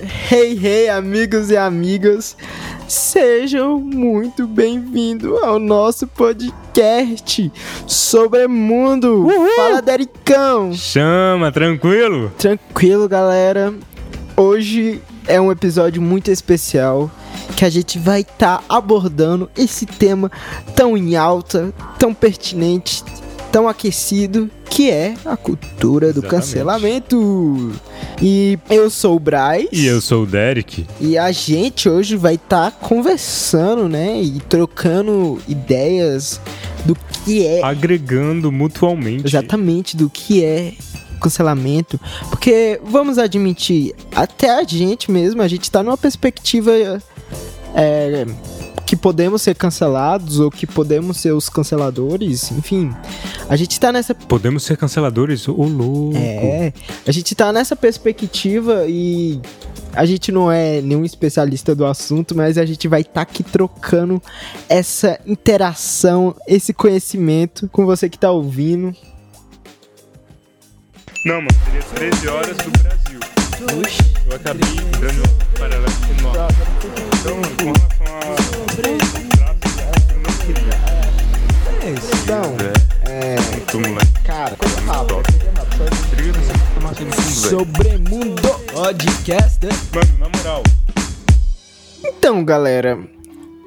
Hey, hey, amigos e amigas, sejam muito bem-vindos ao nosso podcast sobre mundo. Uhul. Fala, Dericão. Chama, tranquilo? Tranquilo, galera. Hoje é um episódio muito especial que a gente vai estar tá abordando esse tema tão em alta, tão pertinente, tão aquecido, que é a cultura do Exatamente. cancelamento. E eu sou o Braz. E eu sou o Derek. E a gente hoje vai estar tá conversando, né? E trocando ideias do que é. Agregando mutualmente. Exatamente, do que é cancelamento. Porque, vamos admitir, até a gente mesmo, a gente tá numa perspectiva. É, que podemos ser cancelados ou que podemos ser os canceladores, enfim. A gente tá nessa. Podemos ser canceladores? Ô, louco. É. A gente tá nessa perspectiva e. A gente não é nenhum especialista do assunto, mas a gente vai estar tá aqui trocando essa interação, esse conhecimento com você que tá ouvindo. Não, mano, seria 13 horas do Brasil. Oxi. Eu acabei dando paralelo com o nosso. Então, com relação a então, é. Cara, coisa rápida. Sobremundo Podcast. Mano, na moral. Então, galera,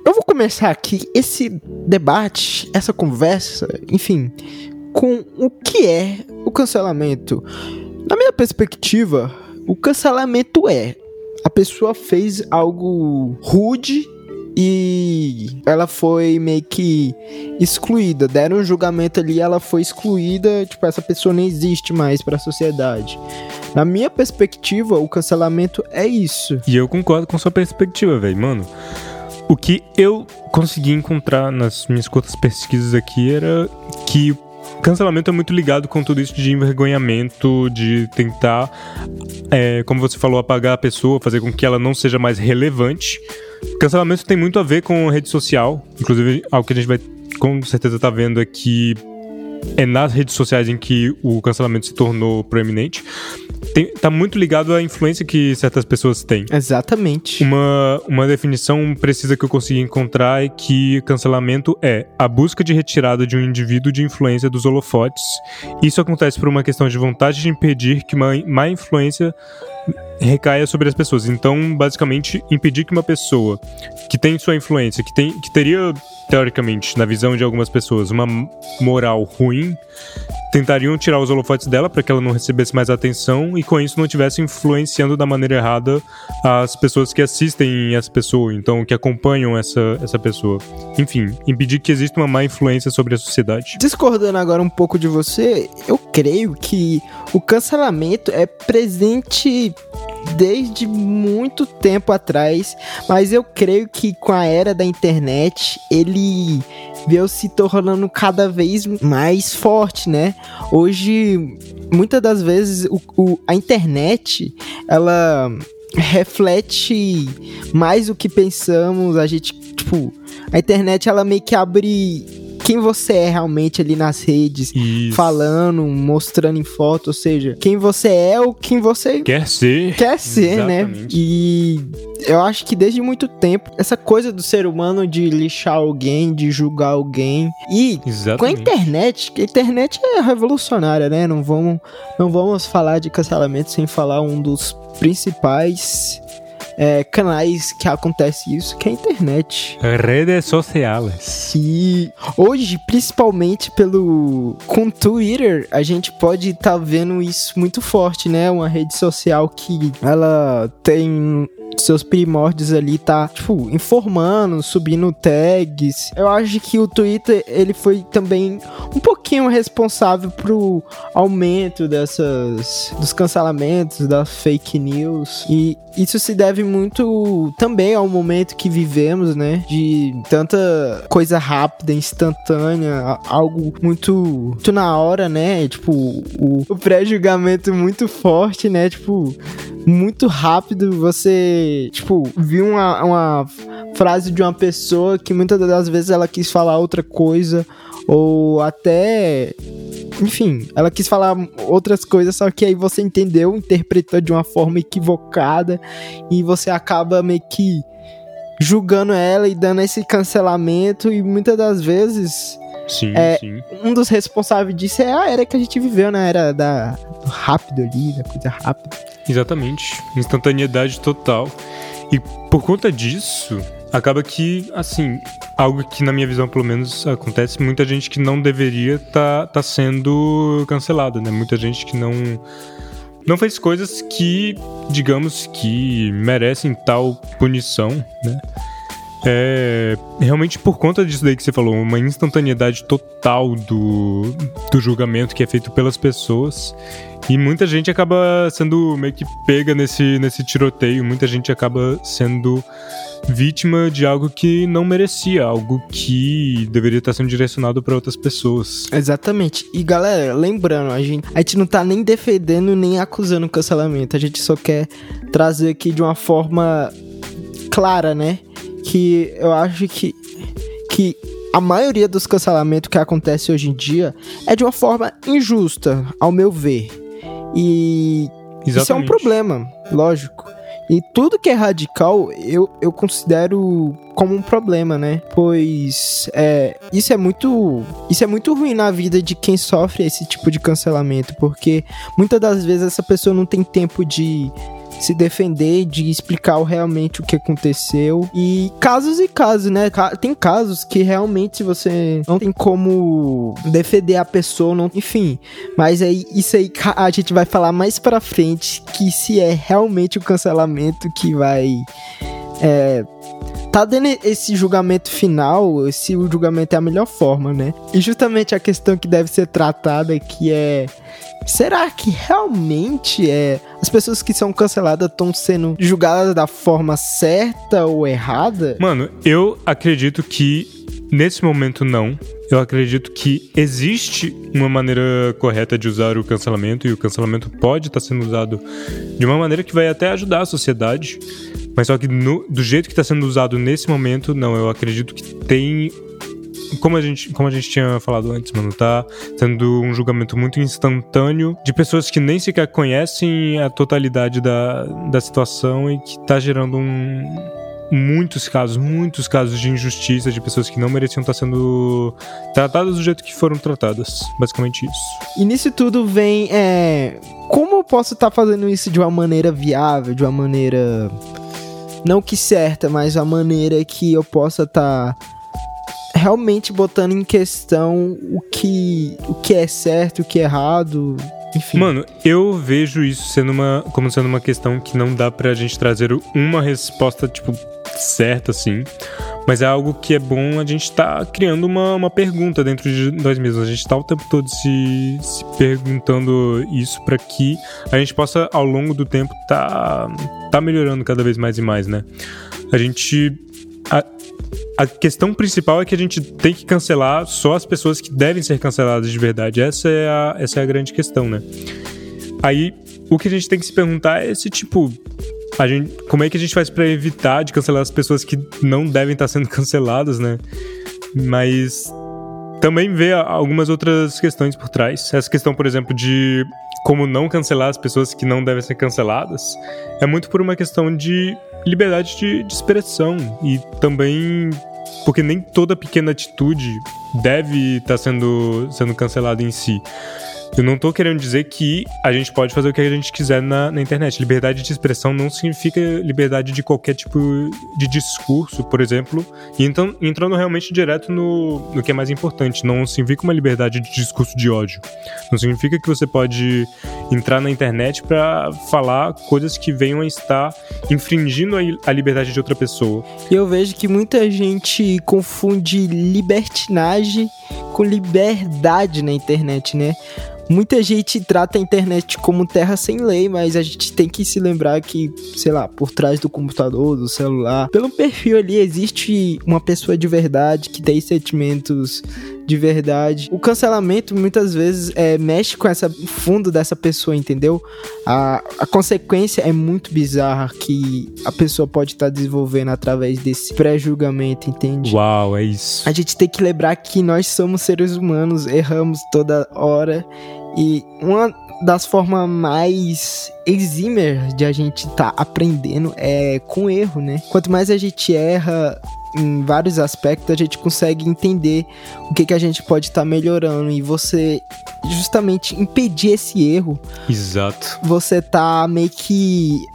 eu vou começar aqui esse debate, essa conversa, enfim, com o que é o cancelamento. Na minha perspectiva, o cancelamento é a pessoa fez algo rude e ela foi meio que excluída. Deram um julgamento ali, ela foi excluída, tipo, essa pessoa nem existe mais para a sociedade. Na minha perspectiva, o cancelamento é isso. E eu concordo com sua perspectiva, velho, mano. O que eu consegui encontrar nas minhas curtas pesquisas aqui era que cancelamento é muito ligado com tudo isso de envergonhamento, de tentar, é, como você falou, apagar a pessoa, fazer com que ela não seja mais relevante. Cancelamento tem muito a ver com rede social, inclusive algo que a gente vai com certeza tá vendo aqui é nas redes sociais em que o cancelamento se tornou proeminente. Tem, tá muito ligado à influência que certas pessoas têm. Exatamente. Uma, uma definição precisa que eu consegui encontrar é que cancelamento é a busca de retirada de um indivíduo de influência dos holofotes. Isso acontece por uma questão de vontade de impedir que uma má influência recaia sobre as pessoas. Então, basicamente, impedir que uma pessoa que tem sua influência, que, tem, que teria, teoricamente, na visão de algumas pessoas, uma moral ruim, tentariam tirar os holofotes dela para que ela não recebesse mais atenção e com isso não estivesse influenciando da maneira errada as pessoas que assistem essa pessoa, então que acompanham essa, essa pessoa. Enfim, impedir que exista uma má influência sobre a sociedade. Discordando agora um pouco de você, eu creio que o cancelamento é presente desde muito tempo atrás, mas eu creio que com a era da internet ele veio se tornando cada vez mais forte, né? Hoje, muitas das vezes, o, o, a internet, ela reflete mais o que pensamos, a gente, tipo, a internet ela meio que abre quem você é realmente ali nas redes, Isso. falando, mostrando em foto, ou seja, quem você é ou quem você quer ser. Quer ser, né? Exatamente. né? E eu acho que desde muito tempo, essa coisa do ser humano de lixar alguém, de julgar alguém. E Exatamente. com a internet, que a internet é revolucionária, né? Não vamos, não vamos falar de cancelamento sem falar um dos principais é, canais que acontece isso, que é a internet. Redes sociais. E hoje, principalmente pelo com Twitter, a gente pode estar tá vendo isso muito forte, né? Uma rede social que ela tem seus primórdios ali tá, tipo, informando, subindo tags. Eu acho que o Twitter, ele foi também um pouquinho responsável pro aumento dessas dos cancelamentos, das fake news. E isso se deve muito também ao momento que vivemos, né? De tanta coisa rápida, instantânea, algo muito, muito na hora, né? Tipo, o, o pré-julgamento muito forte, né? Tipo, muito rápido você, tipo, viu uma, uma frase de uma pessoa que muitas das vezes ela quis falar outra coisa ou até enfim, ela quis falar outras coisas, só que aí você entendeu, interpretou de uma forma equivocada e você acaba meio que julgando ela e dando esse cancelamento e muitas das vezes Sim, É, sim. um dos responsáveis disso é a era que a gente viveu, né? Era da do rápido ali, da coisa rápida. Exatamente. Instantaneidade total. E por conta disso, acaba que, assim, algo que na minha visão, pelo menos, acontece, muita gente que não deveria tá, tá sendo cancelada, né? Muita gente que não. Não fez coisas que, digamos, que merecem tal punição, né? É, realmente por conta disso daí que você falou, uma instantaneidade total do, do julgamento que é feito pelas pessoas. E muita gente acaba sendo meio que pega nesse, nesse tiroteio, muita gente acaba sendo vítima de algo que não merecia, algo que deveria estar sendo direcionado para outras pessoas. Exatamente. E galera, lembrando, a gente, a gente não tá nem defendendo nem acusando o cancelamento. A gente só quer trazer aqui de uma forma clara, né? Que eu acho que, que a maioria dos cancelamentos que acontece hoje em dia é de uma forma injusta, ao meu ver. E isso é um Exatamente. problema, lógico. E tudo que é radical, eu, eu considero como um problema, né? Pois é, isso é muito. Isso é muito ruim na vida de quem sofre esse tipo de cancelamento. Porque muitas das vezes essa pessoa não tem tempo de se defender, de explicar realmente o que aconteceu. E casos e casos, né? Tem casos que realmente você não tem como defender a pessoa, não, enfim. Mas aí isso aí a gente vai falar mais pra frente que se é realmente o cancelamento que vai é, tá dando esse julgamento final, se o julgamento é a melhor forma, né? E justamente a questão que deve ser tratada que é será que realmente é as pessoas que são canceladas estão sendo julgadas da forma certa ou errada? Mano, eu acredito que nesse momento não. Eu acredito que existe uma maneira correta de usar o cancelamento e o cancelamento pode estar sendo usado de uma maneira que vai até ajudar a sociedade. Mas só que no- do jeito que está sendo usado nesse momento, não. Eu acredito que tem. Como a, gente, como a gente tinha falado antes, mano, tá sendo um julgamento muito instantâneo de pessoas que nem sequer conhecem a totalidade da, da situação e que tá gerando um, muitos casos, muitos casos de injustiça de pessoas que não mereciam estar sendo tratadas do jeito que foram tratadas. Basicamente isso. E nisso tudo vem é como eu posso estar fazendo isso de uma maneira viável, de uma maneira não que certa, mas a maneira que eu possa estar realmente botando em questão o que o que é certo, o que é errado, enfim. Mano, eu vejo isso sendo uma, como sendo uma questão que não dá pra gente trazer uma resposta, tipo, certa, assim. Mas é algo que é bom a gente tá criando uma, uma pergunta dentro de nós mesmos. A gente tá o tempo todo se, se perguntando isso pra que a gente possa, ao longo do tempo, tá, tá melhorando cada vez mais e mais, né? A gente. A, a questão principal é que a gente tem que cancelar só as pessoas que devem ser canceladas de verdade. Essa é a, essa é a grande questão, né? Aí, o que a gente tem que se perguntar é se, tipo, a gente, como é que a gente faz pra evitar de cancelar as pessoas que não devem estar sendo canceladas, né? Mas também vê algumas outras questões por trás. Essa questão, por exemplo, de como não cancelar as pessoas que não devem ser canceladas é muito por uma questão de liberdade de, de expressão e também porque nem toda pequena atitude deve estar sendo, sendo cancelada em si. Eu não tô querendo dizer que a gente pode fazer o que a gente quiser na, na internet. Liberdade de expressão não significa liberdade de qualquer tipo de discurso, por exemplo. E então, entrando realmente direto no, no que é mais importante. Não significa uma liberdade de discurso de ódio. Não significa que você pode entrar na internet para falar coisas que venham a estar infringindo a, liberdade de outra pessoa. Eu vejo que muita gente confunde libertinagem com liberdade na internet, né? Muita gente trata a internet como terra sem lei, mas a gente tem que se lembrar que, sei lá, por trás do computador, do celular, pelo perfil ali existe uma pessoa de verdade que tem sentimentos de verdade. O cancelamento muitas vezes é, mexe com essa fundo dessa pessoa, entendeu? A, a consequência é muito bizarra que a pessoa pode estar tá desenvolvendo através desse pré-julgamento, entende? Uau, é isso. A gente tem que lembrar que nós somos seres humanos, erramos toda hora e uma das formas mais exímer de a gente estar tá aprendendo é com erro, né? Quanto mais a gente erra em vários aspectos, a gente consegue entender o que, que a gente pode estar tá melhorando e você justamente impedir esse erro. Exato. Você tá meio que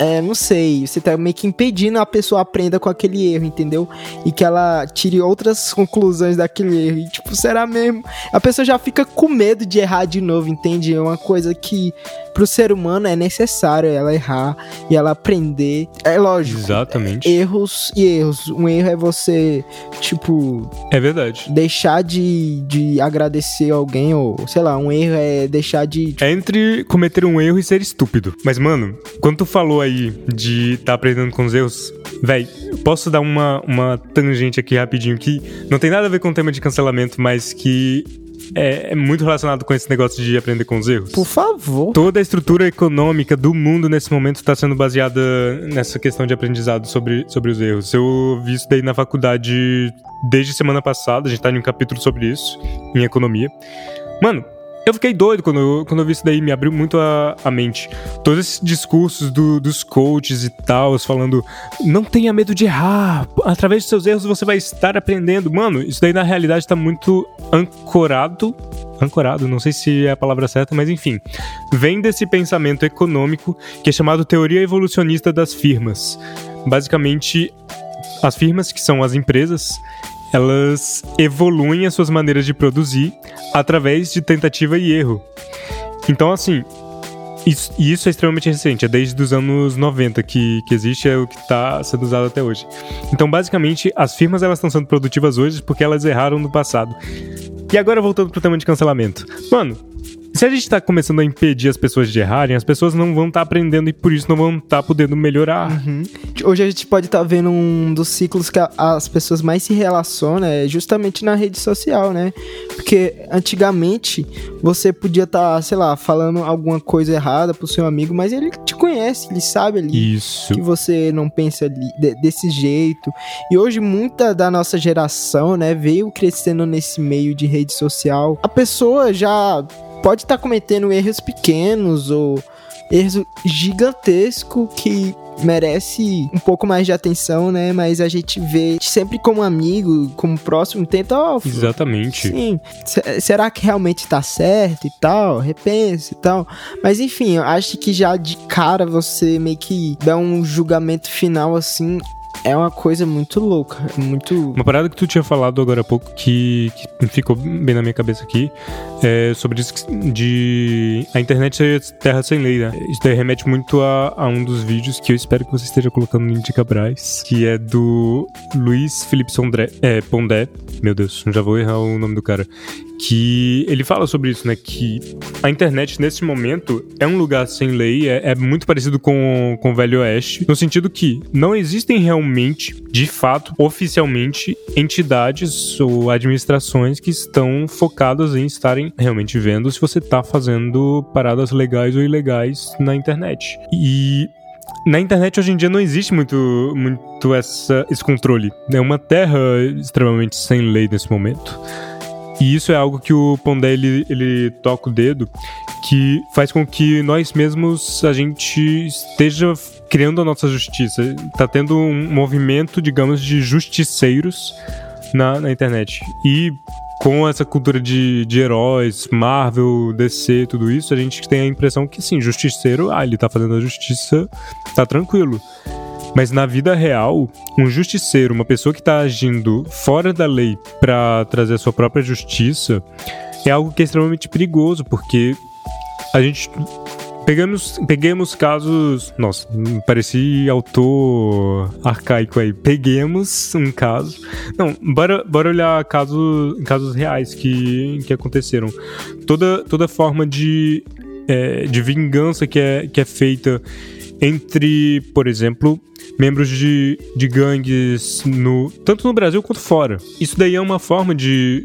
é, não sei, você tá meio que impedindo a pessoa aprenda com aquele erro, entendeu? E que ela tire outras conclusões daquele erro. E, tipo, será mesmo? A pessoa já fica com medo de errar de novo, entende? É uma coisa que pro ser humano é necessário ela errar e ela aprender. É lógico. Exatamente. Erros e erros. Um erro é você, tipo. É verdade. Deixar de, de agradecer alguém, ou sei lá, um erro é deixar de. É entre cometer um erro e ser estúpido. Mas, mano, quando tu falou aí de estar tá aprendendo com os erros, véi, posso dar uma, uma tangente aqui rapidinho que não tem nada a ver com o tema de cancelamento, mas que é, é, muito relacionado com esse negócio de aprender com os erros. Por favor. Toda a estrutura econômica do mundo nesse momento está sendo baseada nessa questão de aprendizado sobre, sobre os erros. Eu vi isso daí na faculdade desde semana passada, a gente tá em um capítulo sobre isso, em economia. Mano, eu fiquei doido quando eu, quando eu vi isso daí, me abriu muito a, a mente. Todos esses discursos do, dos coaches e tal, falando, não tenha medo de errar, através dos seus erros você vai estar aprendendo. Mano, isso daí na realidade tá muito ancorado ancorado, não sei se é a palavra certa, mas enfim, vem desse pensamento econômico que é chamado teoria evolucionista das firmas. Basicamente, as firmas, que são as empresas, elas evoluem as suas maneiras de produzir através de tentativa e erro. Então, assim, isso, isso é extremamente recente, é desde os anos 90 que, que existe, é o que está sendo usado até hoje. Então, basicamente, as firmas elas estão sendo produtivas hoje porque elas erraram no passado. E agora voltando pro tema de cancelamento. Mano, se a gente está começando a impedir as pessoas de errarem, as pessoas não vão estar tá aprendendo e por isso não vão estar tá podendo melhorar. Uhum. Hoje a gente pode estar tá vendo um dos ciclos que a, as pessoas mais se relacionam é justamente na rede social, né? Porque antigamente você podia estar, tá, sei lá, falando alguma coisa errada pro seu amigo, mas ele te conhece, ele sabe ali isso. que você não pensa ali, de, desse jeito. E hoje muita da nossa geração, né, veio crescendo nesse meio de rede social. A pessoa já pode estar tá cometendo erros pequenos ou erros gigantescos que merece um pouco mais de atenção, né? Mas a gente vê sempre como amigo, como próximo, tenta. Oh, Exatamente. Sim. Será que realmente tá certo e tal? Repense e tal. Mas enfim, eu acho que já de cara você meio que dá um julgamento final assim é uma coisa muito louca, muito... Uma parada que tu tinha falado agora há pouco, que, que ficou bem na minha cabeça aqui, é sobre isso de... A internet ser terra sem lei, né? Isso daí remete muito a, a um dos vídeos que eu espero que você esteja colocando no Indica Braz, que é do Luiz Felipe Sondré, é, Pondé, meu Deus, já vou errar o nome do cara, que ele fala sobre isso, né? Que a internet, nesse momento, é um lugar sem lei, é, é, muito parecido com, com o Velho Oeste, no sentido que não existem realmente, de fato, oficialmente, entidades ou administrações que estão focadas em estarem realmente vendo se você está fazendo paradas legais ou ilegais na internet. E na internet hoje em dia não existe muito, muito essa, esse controle. É uma terra extremamente sem lei nesse momento. E isso é algo que o Pondé ele, ele toca o dedo, que faz com que nós mesmos a gente esteja criando a nossa justiça. Tá tendo um movimento, digamos, de justiceiros na, na internet. E com essa cultura de, de heróis, Marvel, DC, tudo isso, a gente tem a impressão que, sim, justiceiro, ah, ele tá fazendo a justiça, tá tranquilo. Mas na vida real, um justiceiro, uma pessoa que está agindo fora da lei para trazer a sua própria justiça, é algo que é extremamente perigoso, porque a gente Pegamos, peguemos casos. Nossa, pareci autor arcaico aí. Peguemos um caso. Não, bora, bora olhar casos, casos reais que, que aconteceram. Toda, toda forma de, é, de vingança que é, que é feita entre, por exemplo, membros de, de gangues no, tanto no Brasil quanto fora. Isso daí é uma forma de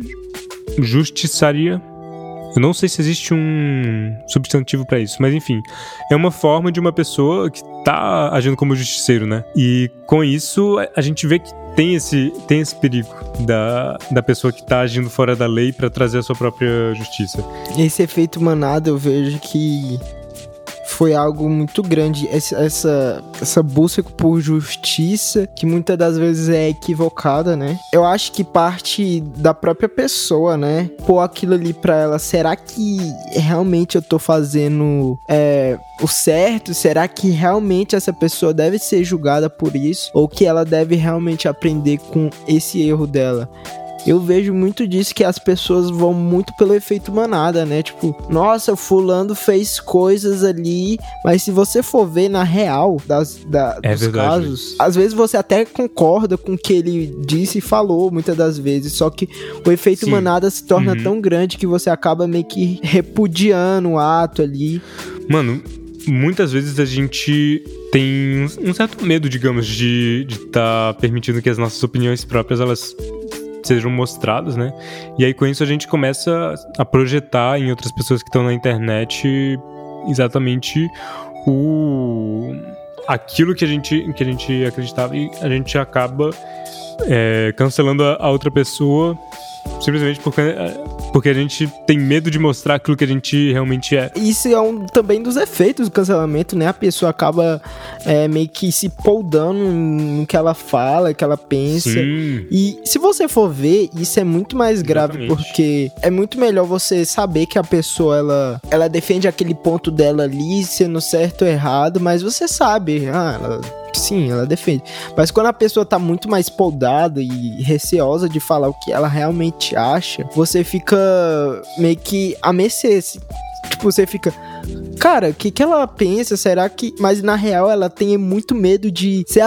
justiçaria. Eu não sei se existe um substantivo para isso, mas enfim, é uma forma de uma pessoa que tá agindo como justiceiro, né? E com isso a gente vê que tem esse, tem esse perigo da, da pessoa que tá agindo fora da lei para trazer a sua própria justiça. Esse efeito manada eu vejo que foi algo muito grande. Essa, essa busca por justiça, que muitas das vezes é equivocada, né? Eu acho que parte da própria pessoa, né? Pôr aquilo ali pra ela. Será que realmente eu tô fazendo é, o certo? Será que realmente essa pessoa deve ser julgada por isso? Ou que ela deve realmente aprender com esse erro dela? Eu vejo muito disso que as pessoas vão muito pelo efeito manada, né? Tipo, nossa, fulano fez coisas ali, mas se você for ver na real das, da, é dos verdade. casos, às vezes você até concorda com o que ele disse e falou, muitas das vezes, só que o efeito Sim. manada se torna uhum. tão grande que você acaba meio que repudiando o ato ali. Mano, muitas vezes a gente tem um certo medo, digamos, de estar tá permitindo que as nossas opiniões próprias elas sejam mostrados, né? E aí com isso a gente começa a projetar em outras pessoas que estão na internet exatamente o aquilo que a gente que a gente acreditava e a gente acaba é, cancelando a, a outra pessoa simplesmente porque porque a gente tem medo de mostrar aquilo que a gente realmente é. Isso é um também dos efeitos do cancelamento, né? A pessoa acaba é, meio que se poldando no que ela fala, que ela pensa. Sim. E se você for ver, isso é muito mais grave Exatamente. porque é muito melhor você saber que a pessoa ela, ela defende aquele ponto dela ali, sendo certo ou errado, mas você sabe, ah, ela sim, ela defende. Mas quando a pessoa tá muito mais podada e receosa de falar o que ela realmente acha, você fica meio que a mercê. Assim. Tipo, você fica. Cara, o que, que ela pensa? Será que. Mas na real ela tem muito medo de ser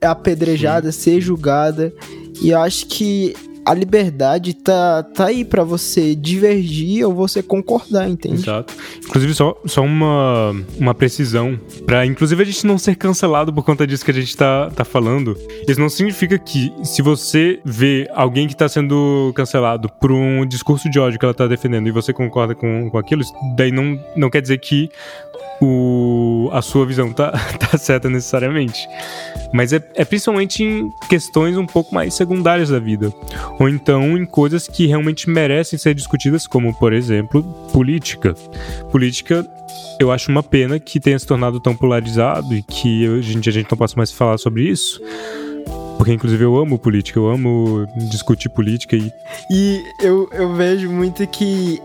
apedrejada, sim. ser julgada. E eu acho que a liberdade tá, tá aí para você divergir ou você concordar, entende? Exato. Inclusive, só, só uma, uma precisão, para inclusive a gente não ser cancelado por conta disso que a gente tá, tá falando. Isso não significa que se você vê alguém que tá sendo cancelado por um discurso de ódio que ela tá defendendo e você concorda com, com aquilo, daí não, não quer dizer que o, a sua visão tá, tá certa necessariamente. Mas é, é principalmente em questões um pouco mais secundárias da vida. Ou então em coisas que realmente merecem ser discutidas, como, por exemplo, política. Política eu acho uma pena que tenha se tornado tão polarizado e que hoje em dia a gente não possa mais falar sobre isso. Porque, inclusive, eu amo política, eu amo discutir política e. E eu, eu vejo muito que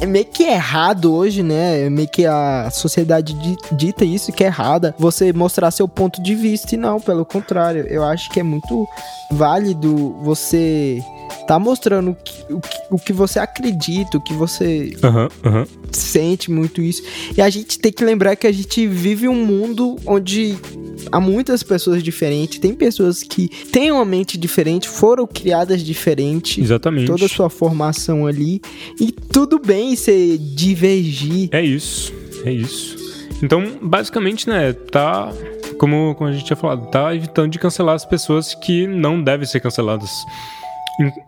é meio que errado hoje, né? É meio que a sociedade dita isso que é errada. Você mostrar seu ponto de vista e não, pelo contrário. Eu acho que é muito válido você tá mostrando o que, o que, o que você acredita, o que você uhum, uhum. sente muito isso. E a gente tem que lembrar que a gente vive um mundo onde há muitas pessoas diferentes, tem pessoas que têm uma mente diferente, foram criadas diferente. Exatamente. Toda a sua formação ali. E tudo bem você divergir. É isso, é isso. Então, basicamente, né, tá. Como, como a gente tinha falado, tá evitando de cancelar as pessoas que não devem ser canceladas.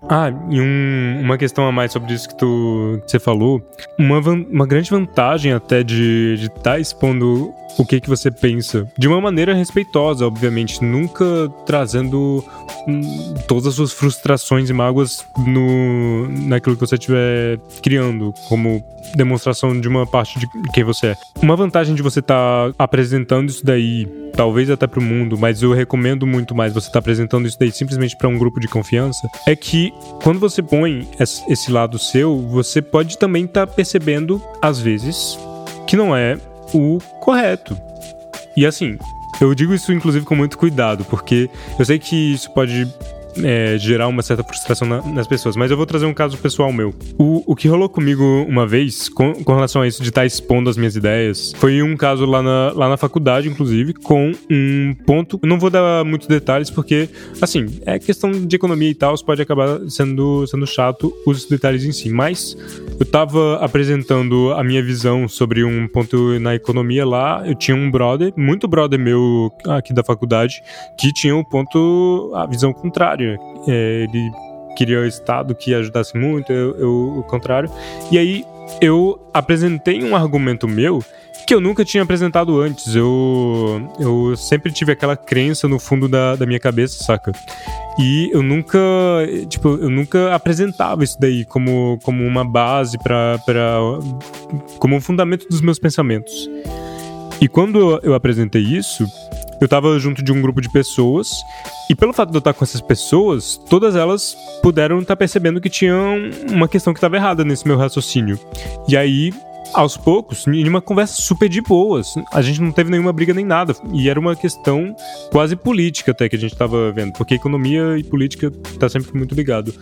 Ah, e um, uma questão a mais sobre isso que, tu, que você falou. Uma, uma grande vantagem até de estar tá expondo o que, que você pensa. De uma maneira respeitosa, obviamente. Nunca trazendo todas as suas frustrações e mágoas no, naquilo que você estiver criando, como demonstração de uma parte de quem você é. Uma vantagem de você estar tá apresentando isso daí, talvez até para o mundo, mas eu recomendo muito mais você estar tá apresentando isso daí simplesmente para um grupo de confiança, é que quando você põe esse lado seu, você pode também estar tá percebendo, às vezes, que não é o correto. E assim, eu digo isso inclusive com muito cuidado, porque eu sei que isso pode é, gerar uma certa frustração na, nas pessoas. Mas eu vou trazer um caso pessoal meu. O, o que rolou comigo uma vez, com, com relação a isso de estar tá expondo as minhas ideias, foi um caso lá na, lá na faculdade, inclusive, com um ponto. Eu não vou dar muitos detalhes, porque, assim, é questão de economia e tal, pode acabar sendo, sendo chato os detalhes em si. Mas eu tava apresentando a minha visão sobre um ponto na economia lá. Eu tinha um brother, muito brother meu aqui da faculdade, que tinha um ponto, a visão contrária é, ele queria o Estado que ajudasse muito, eu, eu o contrário. E aí eu apresentei um argumento meu que eu nunca tinha apresentado antes. Eu, eu sempre tive aquela crença no fundo da, da minha cabeça, saca? E eu nunca, tipo, eu nunca apresentava isso daí como, como uma base para como um fundamento dos meus pensamentos. E quando eu apresentei isso, eu tava junto de um grupo de pessoas, e pelo fato de eu estar com essas pessoas, todas elas puderam estar percebendo que tinha uma questão que estava errada nesse meu raciocínio. E aí aos poucos, em uma conversa super de boas. A gente não teve nenhuma briga nem nada. E era uma questão quase política até que a gente tava vendo. Porque economia e política tá sempre muito ligado.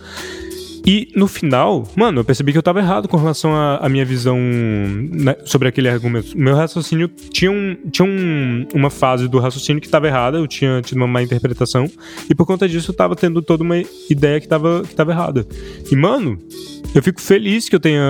E no final, mano, eu percebi que eu tava errado com relação à, minha visão né, sobre aquele argumento. Meu raciocínio tinha, um, tinha um, uma fase do raciocínio que tava errada, eu tinha tido uma má interpretação, e por conta disso eu tava tendo toda uma ideia que tava, que tava errada. E, mano, eu fico feliz que eu tenha,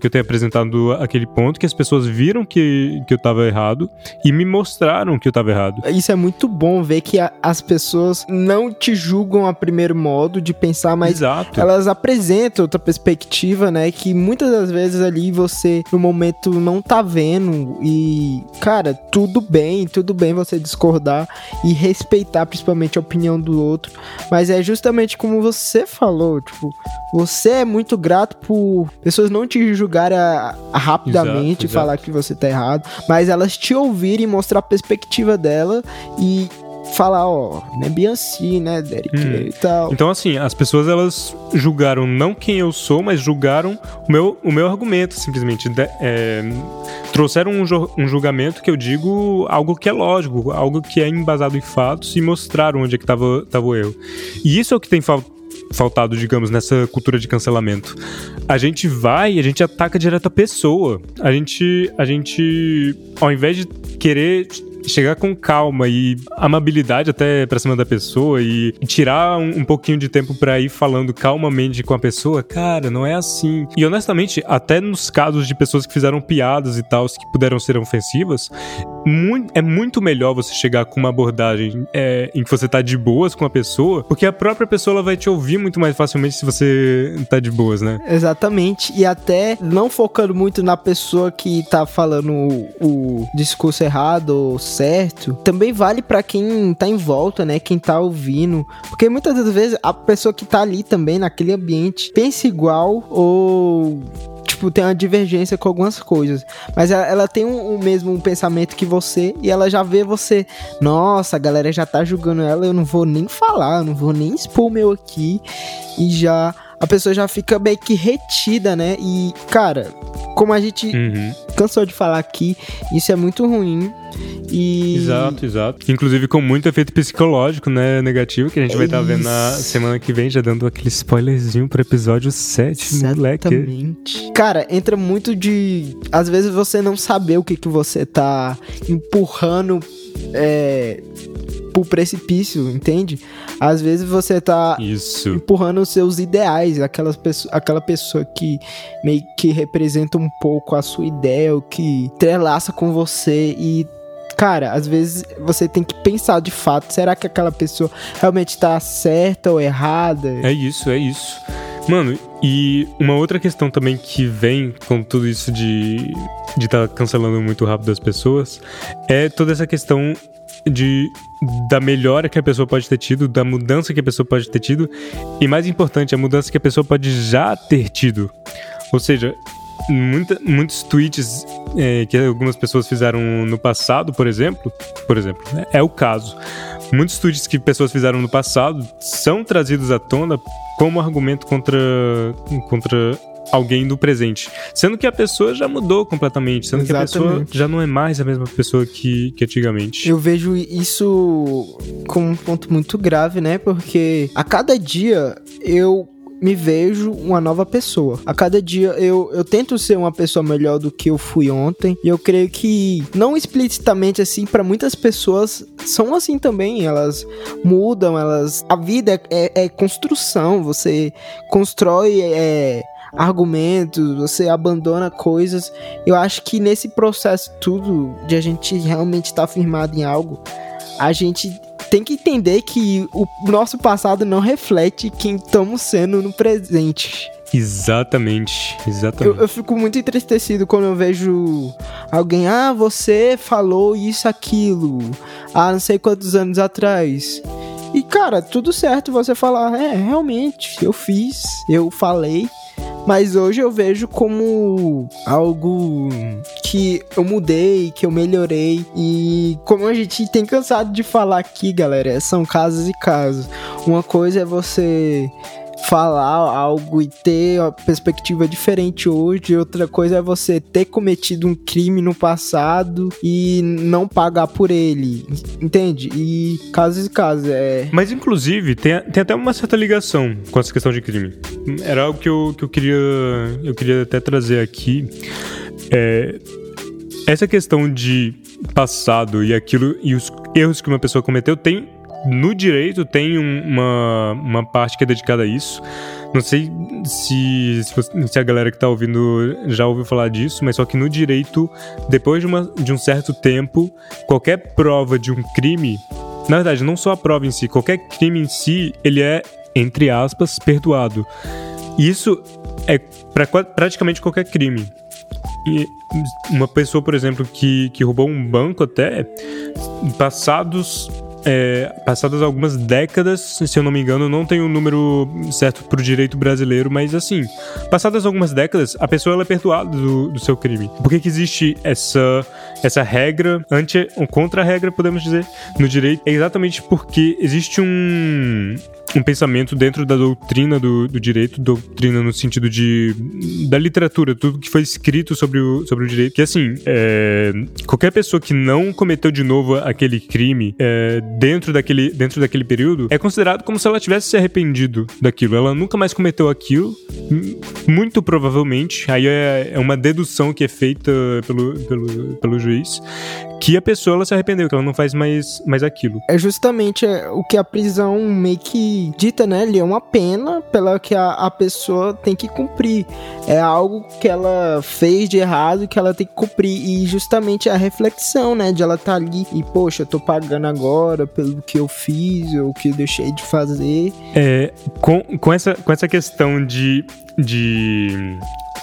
que eu tenha apresentado aquele ponto, que as pessoas viram que, que eu tava errado e me mostraram que eu tava errado. Isso é muito bom ver que a, as pessoas não te julgam a primeiro modo de pensar, mas Exato. elas apresentam outra perspectiva, né? Que muitas das vezes ali você, no momento, não tá vendo. E, cara, tudo bem, tudo bem você discordar e respeitar principalmente a opinião do outro. Mas é justamente como você falou, tipo, você é muito grato por pessoas não te julgarem a, a rapidamente e falar que você tá errado, mas elas te ouvirem, mostrar a perspectiva dela e falar, ó, não é bem assim, né, Derek? Hum. E tal. Então, assim, as pessoas elas julgaram não quem eu sou, mas julgaram o meu, o meu argumento, simplesmente. É, trouxeram um, um julgamento que eu digo algo que é lógico, algo que é embasado em fatos e mostraram onde é que tava, tava erro. E isso é o que tem faltado faltado, digamos, nessa cultura de cancelamento. A gente vai e a gente ataca direto a pessoa. A gente, a gente, ao invés de querer chegar com calma e amabilidade até pra cima da pessoa e, tirar um, um, pouquinho de tempo para ir falando calmamente com a pessoa, cara, não é assim. E honestamente, até nos casos de pessoas que fizeram piadas e tal, que puderam ser ofensivas, muito, é muito melhor você chegar com uma abordagem é, em que você tá de boas com a pessoa, porque a própria pessoa ela vai te ouvir muito mais facilmente se você tá de boas, né? Exatamente. E até não focando muito na pessoa que tá falando o, o discurso errado ou certo, também vale para quem tá em volta, né? Quem tá ouvindo. Porque muitas das vezes a pessoa que tá ali também naquele ambiente pensa igual ou tipo, tem uma divergência com algumas coisas. Mas ela, ela tem o um, um mesmo pensamento que você e ela já vê você. Nossa, a galera já tá julgando ela, eu não vou nem falar, eu não vou nem expor o meu aqui. E já. A pessoa já fica meio que retida, né? E, cara, como a gente uhum. cansou de falar aqui, isso é muito ruim. E... Exato, exato. Inclusive com muito efeito psicológico, né? Negativo, que a gente vai estar tá vendo na semana que vem, já dando aquele spoilerzinho pro episódio 7, moleque. Exatamente. Cara, entra muito de. Às vezes você não saber o que, que você tá empurrando. É, pro precipício, entende? Às vezes você tá Isso. empurrando os seus ideais, aquelas pessoa, aquela pessoa que meio que representa um pouco a sua ideia, o que entrelaça com você e cara, às vezes você tem que pensar de fato, será que aquela pessoa realmente tá certa ou errada? É isso, é isso. Mano, e uma outra questão também que vem com tudo isso de de estar tá cancelando muito rápido as pessoas é toda essa questão de da melhora que a pessoa pode ter tido, da mudança que a pessoa pode ter tido e mais importante, a mudança que a pessoa pode já ter tido. Ou seja, muita, muitos tweets é, que algumas pessoas fizeram no passado, por exemplo, por exemplo, né, é o caso. Muitos tweets que pessoas fizeram no passado são trazidos à tona como argumento contra, contra alguém do presente. Sendo que a pessoa já mudou completamente, sendo Exatamente. que a pessoa já não é mais a mesma pessoa que, que antigamente. Eu vejo isso como um ponto muito grave, né? Porque a cada dia eu me vejo uma nova pessoa. A cada dia eu, eu tento ser uma pessoa melhor do que eu fui ontem. E eu creio que, não explicitamente assim, para muitas pessoas são assim também. Elas mudam, elas. A vida é, é, é construção. Você constrói. É, argumentos, você abandona coisas. Eu acho que nesse processo tudo de a gente realmente estar tá firmado em algo, a gente tem que entender que o nosso passado não reflete quem estamos sendo no presente. Exatamente, exatamente. Eu, eu, fico muito entristecido quando eu vejo alguém, ah, você falou isso, aquilo, há não sei quantos anos atrás. E, cara, tudo certo você falar, é, realmente, eu fiz, eu falei. Mas hoje eu vejo como algo que eu mudei, que eu melhorei. E como a gente tem cansado de falar aqui, galera, são casos e casos. Uma coisa é você falar algo e ter uma perspectiva diferente hoje. Outra coisa é você ter cometido um crime no passado e não pagar por ele. Entende? E casos e casos. É... Mas, inclusive, tem, tem até uma certa ligação com essa questão de crime. Era algo que eu, que eu, queria, eu queria até trazer aqui. É, essa questão de passado e aquilo e os erros que uma pessoa cometeu tem no direito tem uma, uma parte que é dedicada a isso. Não sei se, se, a galera que está ouvindo já ouviu falar disso, mas só que no direito, depois de, uma, de um certo tempo, qualquer prova de um crime, na verdade, não só a prova em si, qualquer crime em si, ele é, entre aspas, perdoado. Isso é para praticamente qualquer crime. E uma pessoa, por exemplo, que, que roubou um banco até, passados é, passadas algumas décadas, se eu não me engano, não tem o um número certo pro direito brasileiro, mas assim, passadas algumas décadas, a pessoa ela é perdoada do, do seu crime. Por que, que existe essa, essa regra, anti, contra-regra, podemos dizer, no direito? É exatamente porque existe um, um pensamento dentro da doutrina do, do, direito, doutrina no sentido de da literatura, tudo que foi escrito sobre o, sobre o direito, que assim, é, qualquer pessoa que não cometeu de novo aquele crime é, dentro, daquele, dentro daquele período é considerado como se ela tivesse se arrependido daquilo. Ela nunca mais cometeu aquilo, muito provavelmente, aí é, é uma dedução que é feita pelo, pelo, pelo juiz, que a pessoa ela se arrependeu, que ela não faz mais, mais aquilo. É justamente é, o que a prisão meio que dita, né? Ele é uma pena pela que a, a pessoa tem que cumprir. É algo que ela fez de errado que ela tem que cumprir. E justamente a reflexão, né? De ela estar tá ali e, poxa, eu tô pagando agora pelo que eu fiz ou que eu deixei de fazer. É, com, com, essa, com essa questão de. de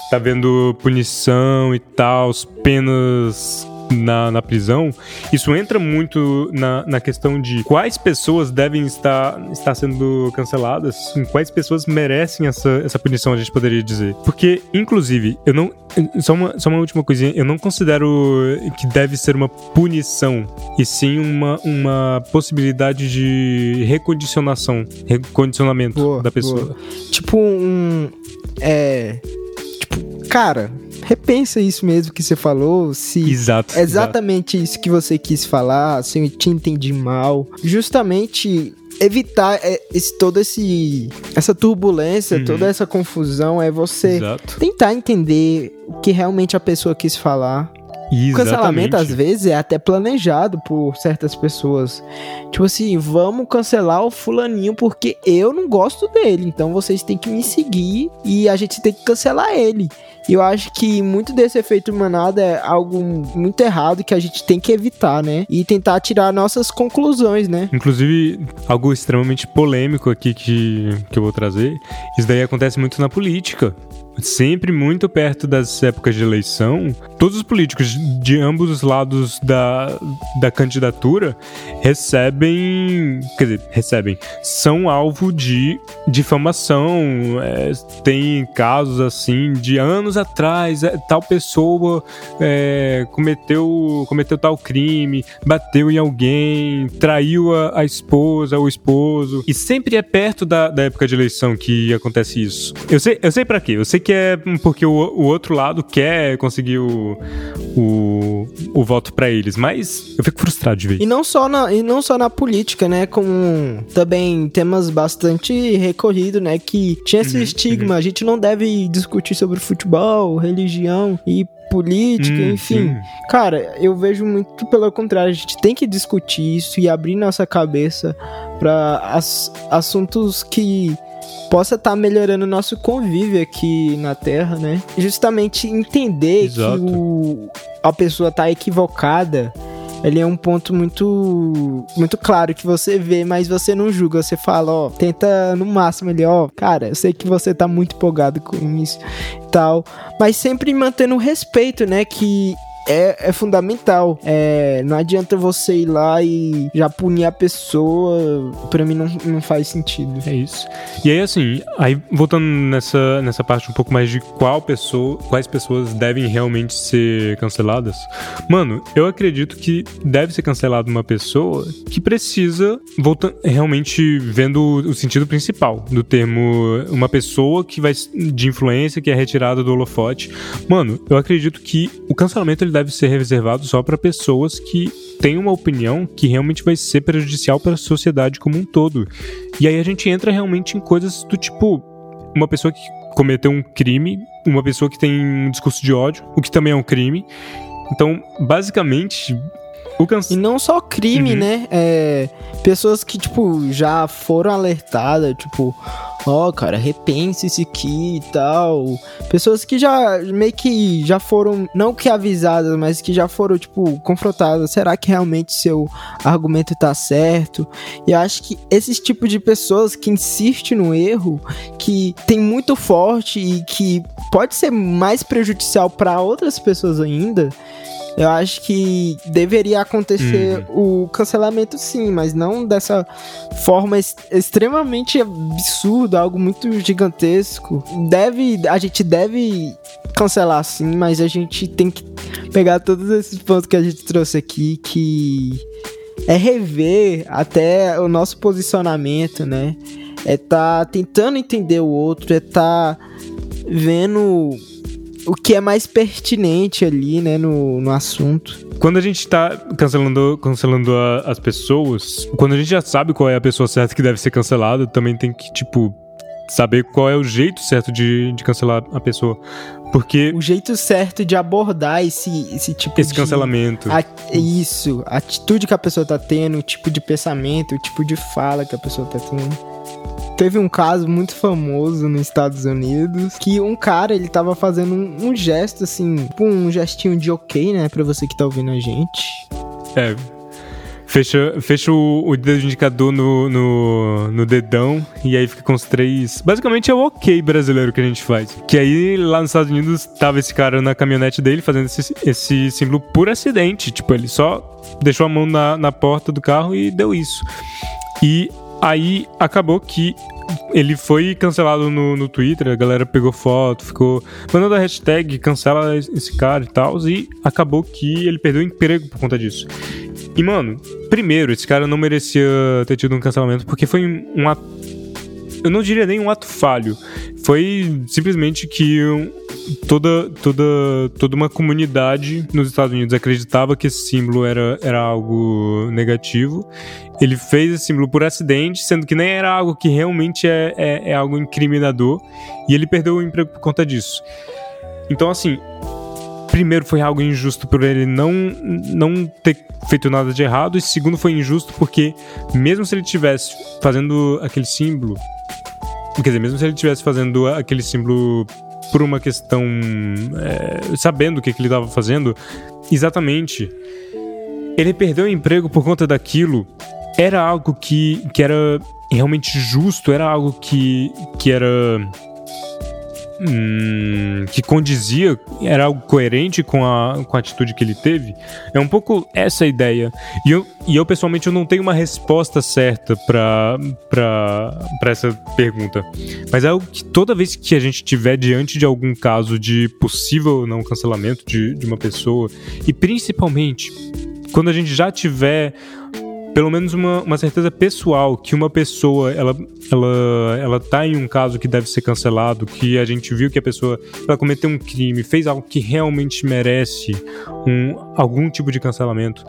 tá vendo punição e tal, penas na, na prisão, isso entra muito na, na questão de quais pessoas devem estar, estar sendo canceladas, quais pessoas merecem essa, essa punição, a gente poderia dizer. Porque, inclusive, eu não. Só uma, só uma última coisinha, eu não considero que deve ser uma punição, e sim uma, uma possibilidade de recondicionação, recondicionamento boa, da pessoa. Boa. Tipo um. É. Tipo, cara, repensa isso mesmo que você falou, se exato, é exatamente exato. isso que você quis falar, se eu te entendi mal. Justamente evitar é, esse, toda esse, essa turbulência, uhum. toda essa confusão, é você Exato. tentar entender o que realmente a pessoa quis falar. Exatamente. O cancelamento, às vezes, é até planejado por certas pessoas. Tipo assim, vamos cancelar o fulaninho porque eu não gosto dele. Então vocês têm que me seguir e a gente tem que cancelar ele. E eu acho que muito desse efeito manada é algo muito errado que a gente tem que evitar, né? E tentar tirar nossas conclusões, né? Inclusive, algo extremamente polêmico aqui que, que eu vou trazer. Isso daí acontece muito na política sempre muito perto das épocas de eleição, todos os políticos de ambos os lados da, da candidatura recebem, quer dizer, recebem, são alvo de difamação. É, tem casos assim de anos atrás, é, tal pessoa é, cometeu, cometeu tal crime, bateu em alguém, traiu a, a esposa, o esposo, e sempre é perto da, da época de eleição que acontece isso. Eu sei, eu sei para quê? Eu sei que é porque o, o outro lado quer conseguir o, o, o voto para eles, mas eu fico frustrado de ver. E não só na, e não só na política, né? Como também temas bastante recorridos, né? Que tinha esse uhum, estigma, uhum. a gente não deve discutir sobre futebol, religião e política, hum, enfim. Sim. Cara, eu vejo muito pelo contrário, a gente tem que discutir isso e abrir nossa cabeça para assuntos que possa estar tá melhorando o nosso convívio aqui na Terra, né? Justamente entender Exato. que o, a pessoa tá equivocada ele é um ponto muito muito claro que você vê, mas você não julga, você fala, ó, tenta no máximo ele, ó, cara, eu sei que você tá muito empolgado com isso e tal, mas sempre mantendo o respeito, né, que é, é fundamental. É, não adianta você ir lá e já punir a pessoa. Pra mim não, não faz sentido. É isso. E aí, assim, aí voltando nessa, nessa parte um pouco mais de qual pessoa, quais pessoas devem realmente ser canceladas. Mano, eu acredito que deve ser cancelada uma pessoa que precisa, voltando, realmente vendo o sentido principal do termo, uma pessoa que vai de influência que é retirada do holofote. Mano, eu acredito que o cancelamento ele deve ser reservado só para pessoas que têm uma opinião que realmente vai ser prejudicial para a sociedade como um todo. E aí a gente entra realmente em coisas do tipo uma pessoa que cometeu um crime, uma pessoa que tem um discurso de ódio, o que também é um crime. Então, basicamente, o canc... E não só crime, uhum. né? É, pessoas que, tipo, já foram alertadas, tipo, ó, oh, cara, repense isso aqui e tal. Pessoas que já meio que já foram, não que avisadas, mas que já foram, tipo, confrontadas. Será que realmente seu argumento tá certo? E eu acho que esses tipos de pessoas que insistem no erro, que tem muito forte e que pode ser mais prejudicial para outras pessoas ainda, eu acho que deveria acontecer uhum. o cancelamento sim, mas não dessa forma extremamente absurda, algo muito gigantesco. Deve, a gente deve cancelar sim, mas a gente tem que pegar todos esses pontos que a gente trouxe aqui que é rever até o nosso posicionamento, né? É tá tentando entender o outro, é tá vendo o que é mais pertinente ali, né, no, no assunto. Quando a gente tá cancelando, cancelando a, as pessoas, quando a gente já sabe qual é a pessoa certa que deve ser cancelada, também tem que, tipo, saber qual é o jeito certo de, de cancelar a pessoa. Porque. O jeito certo de abordar esse, esse tipo esse de. Esse cancelamento. A, isso. A atitude que a pessoa tá tendo, o tipo de pensamento, o tipo de fala que a pessoa tá tendo. Teve um caso muito famoso nos Estados Unidos que um cara ele tava fazendo um, um gesto assim, tipo um gestinho de ok, né, para você que tá ouvindo a gente. É. Fecha, fecha o, o dedo indicador no, no, no, dedão e aí fica com os três. Basicamente é o ok brasileiro que a gente faz. Que aí lá nos Estados Unidos tava esse cara na caminhonete dele fazendo esse, esse símbolo por acidente. Tipo, ele só deixou a mão na, na porta do carro e deu isso. E Aí acabou que ele foi cancelado no, no Twitter, a galera pegou foto, ficou mandando a hashtag cancela esse cara e tal, e acabou que ele perdeu o emprego por conta disso. E, mano, primeiro, esse cara não merecia ter tido um cancelamento, porque foi um ato. Eu não diria nem um ato falho. Foi simplesmente que toda, toda, toda uma comunidade nos Estados Unidos acreditava que esse símbolo era, era algo negativo. Ele fez esse símbolo por acidente, sendo que nem era algo que realmente é, é, é algo incriminador, e ele perdeu o emprego por conta disso. Então, assim, primeiro foi algo injusto por ele não, não ter feito nada de errado, e segundo foi injusto porque, mesmo se ele tivesse fazendo aquele símbolo, quer dizer, mesmo se ele estivesse fazendo aquele símbolo por uma questão. É, sabendo o que, que ele estava fazendo, exatamente. Ele perdeu o emprego por conta daquilo. Era algo que, que era realmente justo, era algo que, que era hum, que condizia, era algo coerente com a, com a atitude que ele teve. É um pouco essa a ideia. E eu, e eu pessoalmente, eu não tenho uma resposta certa para essa pergunta. Mas é algo que toda vez que a gente tiver diante de algum caso de possível não cancelamento de, de uma pessoa, e principalmente quando a gente já tiver pelo menos uma, uma certeza pessoal que uma pessoa ela, ela, ela tá em um caso que deve ser cancelado, que a gente viu que a pessoa ela cometeu um crime, fez algo que realmente merece um, algum tipo de cancelamento.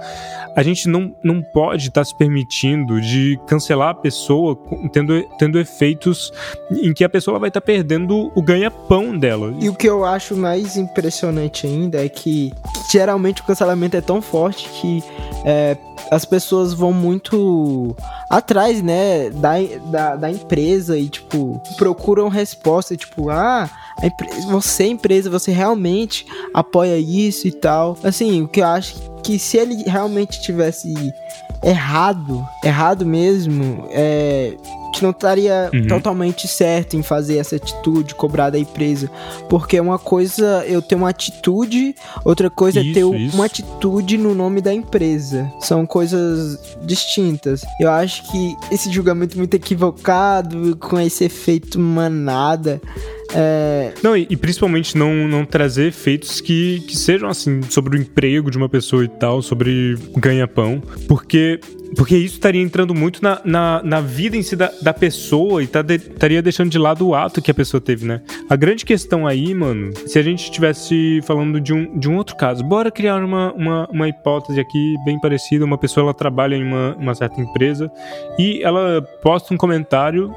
A gente não, não pode estar tá se permitindo de cancelar a pessoa tendo, tendo efeitos em que a pessoa vai estar tá perdendo o ganha-pão dela. E o que eu acho mais impressionante ainda é que geralmente o cancelamento é tão forte que é, as pessoas vão muito atrás, né, da, da, da empresa e, tipo, procuram resposta, tipo, ah, empresa, você, empresa, você realmente apoia isso e tal. Assim, o que eu acho que se ele realmente tivesse errado, errado mesmo, é, que não estaria uhum. totalmente certo em fazer essa atitude, cobrar da empresa. Porque uma coisa eu ter uma atitude, outra coisa isso, é ter isso. uma atitude no nome da empresa. São coisas distintas. Eu acho que esse julgamento muito equivocado, com esse efeito manada, é... Não, e, e, principalmente não, não trazer efeitos que, que sejam assim, sobre o emprego de uma pessoa e tal, sobre ganha-pão. Porque porque isso estaria entrando muito na, na, na vida em si da, da pessoa e tá de, estaria deixando de lado o ato que a pessoa teve, né? A grande questão aí, mano, se a gente estivesse falando de um, de um outro caso, bora criar uma, uma, uma hipótese aqui bem parecida. Uma pessoa ela trabalha em uma, uma certa empresa e ela posta um comentário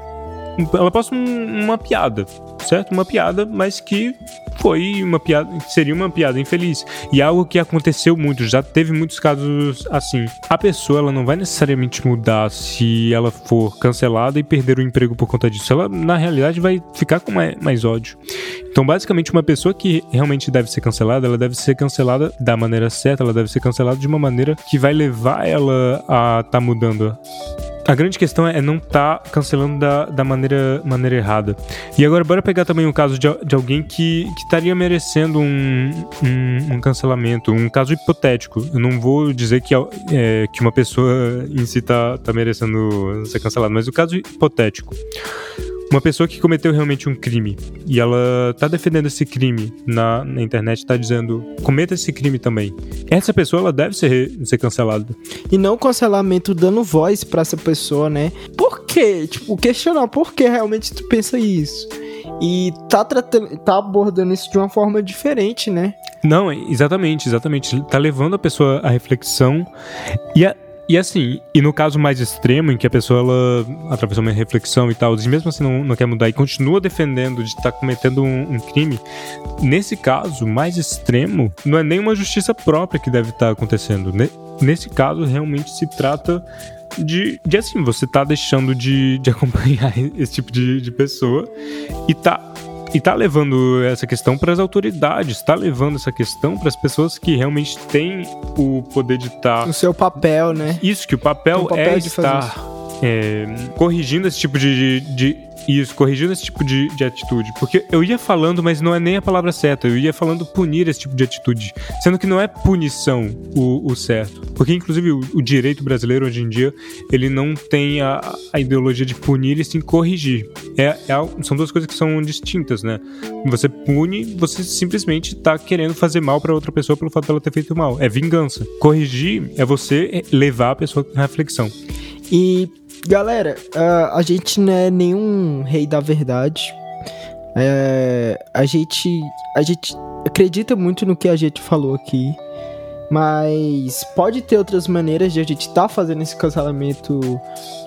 ela posta um, uma piada, certo? Uma piada, mas que foi uma piada, seria uma piada infeliz. E algo que aconteceu muito, já teve muitos casos assim. A pessoa, ela não vai necessariamente mudar se ela for cancelada e perder o emprego por conta disso. Ela, na realidade, vai ficar com mais, mais ódio. Então, basicamente, uma pessoa que realmente deve ser cancelada, ela deve ser cancelada da maneira certa, ela deve ser cancelada de uma maneira que vai levar ela a estar tá mudando a grande questão é não estar tá cancelando da, da maneira, maneira errada. E agora, bora pegar também o caso de, de alguém que, estaria merecendo um, um, um, cancelamento, um caso hipotético. Eu não vou dizer que, é, que uma pessoa em si está tá merecendo ser cancelada, mas o caso hipotético uma pessoa que cometeu realmente um crime e ela tá defendendo esse crime na, na internet, tá dizendo cometa esse crime também. Essa pessoa ela deve ser, ser cancelada. E não cancelamento dando voz para essa pessoa, né? Por quê? Tipo, questionar por que realmente tu pensa isso. E tá tratando, tá abordando isso de uma forma diferente, né? Não, exatamente, exatamente. Tá levando a pessoa à reflexão e a, e assim, e no caso mais extremo, em que a pessoa ela atravessou uma reflexão e tal, e mesmo assim não, não quer mudar e continua defendendo de estar tá cometendo um, um, crime, nesse caso mais extremo, não é nenhuma justiça própria que deve estar tá acontecendo. Nesse caso, realmente se trata de, de assim, você tá deixando de, de acompanhar esse tipo de, de pessoa e tá e tá levando essa questão para as autoridades, tá levando essa questão para as pessoas que realmente têm o poder de estar. Tá... O seu papel, né? Isso, que o papel, o papel é estar é, corrigindo esse tipo de, de, de isso, corrigindo esse tipo de, de atitude. Porque eu ia falando, mas não é nem a palavra certa. Eu ia falando punir esse tipo de atitude. Sendo que não é punição o, o certo. Porque, inclusive, o, o, direito brasileiro hoje em dia, ele não tem a, a ideologia de punir e sim corrigir. É, é, são duas coisas que são distintas, né? Você pune, você simplesmente tá querendo fazer mal para outra pessoa pelo fato dela ter feito mal. É vingança. Corrigir é você levar a pessoa à reflexão. E Galera, uh, a gente não é nenhum rei da verdade. É, a gente a gente acredita muito no que a gente falou aqui, mas pode ter outras maneiras de a gente estar tá fazendo esse cancelamento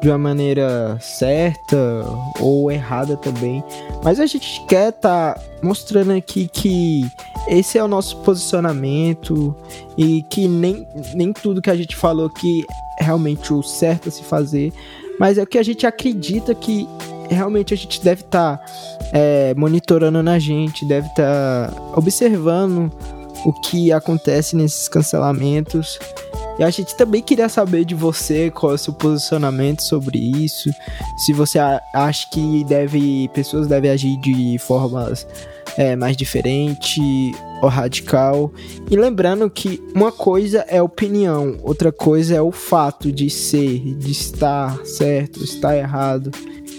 de uma maneira certa ou errada também. Mas a gente quer estar tá mostrando aqui que esse é o nosso posicionamento e que nem, nem tudo que a gente falou aqui é realmente o certo a se fazer mas é o que a gente acredita que realmente a gente deve estar tá, é, monitorando na gente, deve estar tá observando o que acontece nesses cancelamentos. E a gente também queria saber de você qual é o seu posicionamento sobre isso. Se você acha que deve, pessoas devem agir de formas é, mais diferente ou radical. E lembrando que uma coisa é opinião, outra coisa é o fato de ser, de estar certo, estar errado.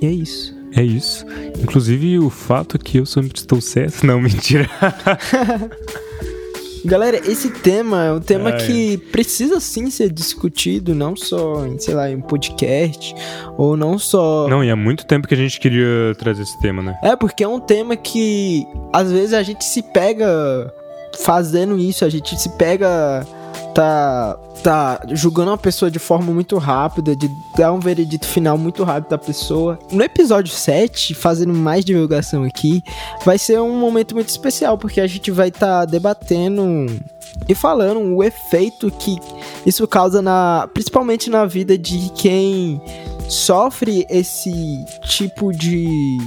E é isso. É isso. Inclusive o fato que eu sempre estou certo. Não, mentira. Galera, esse tema é um tema é. que precisa sim ser discutido, não só em, sei lá, em podcast, ou não só. Não, e há muito tempo que a gente queria trazer esse tema, né? É, porque é um tema que às vezes a gente se pega fazendo isso, a gente se pega tá, tá julgando uma pessoa de forma muito rápida, de dar um veredito final muito rápido da pessoa. No episódio 7, fazendo mais divulgação aqui, vai ser um momento muito especial, porque a gente vai estar tá debatendo e falando o efeito que isso causa na, principalmente na vida de quem sofre esse tipo de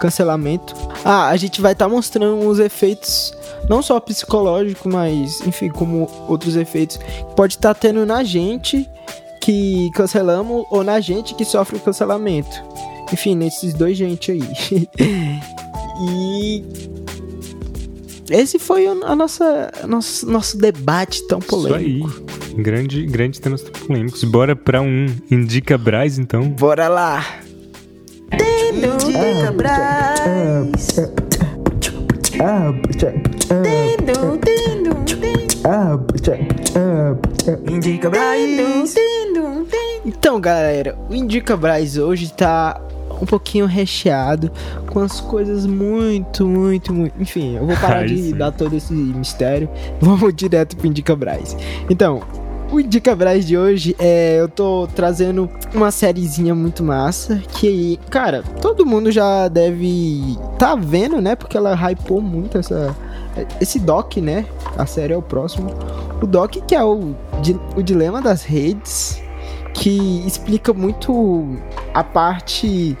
cancelamento. Ah, a gente vai estar tá mostrando os efeitos não só psicológico, mas enfim, como outros efeitos pode estar tá tendo na gente que cancelamos ou na gente que sofre o cancelamento. Enfim, nesses dois gente aí. e esse foi a nossa nosso, nosso debate tão polêmico. Isso aí. Grande, grande temas polêmicos. Bora pra um Indica Braz, então? Bora lá! Indica Braz! Indica Braz. Então, galera, o Indica Braz hoje tá um pouquinho recheado com as coisas muito, muito, muito. Enfim, eu vou parar Ai, de sim. dar todo esse mistério. Vamos direto pro Indica Braz. Então, o Indica Braz de hoje é. Eu tô trazendo uma sériezinha muito massa. Que, cara, todo mundo já deve tá vendo, né? Porque ela hypou muito essa. Esse Doc, né? A série é o próximo. O Doc, que é o, o Dilema das Redes. Que explica muito a parte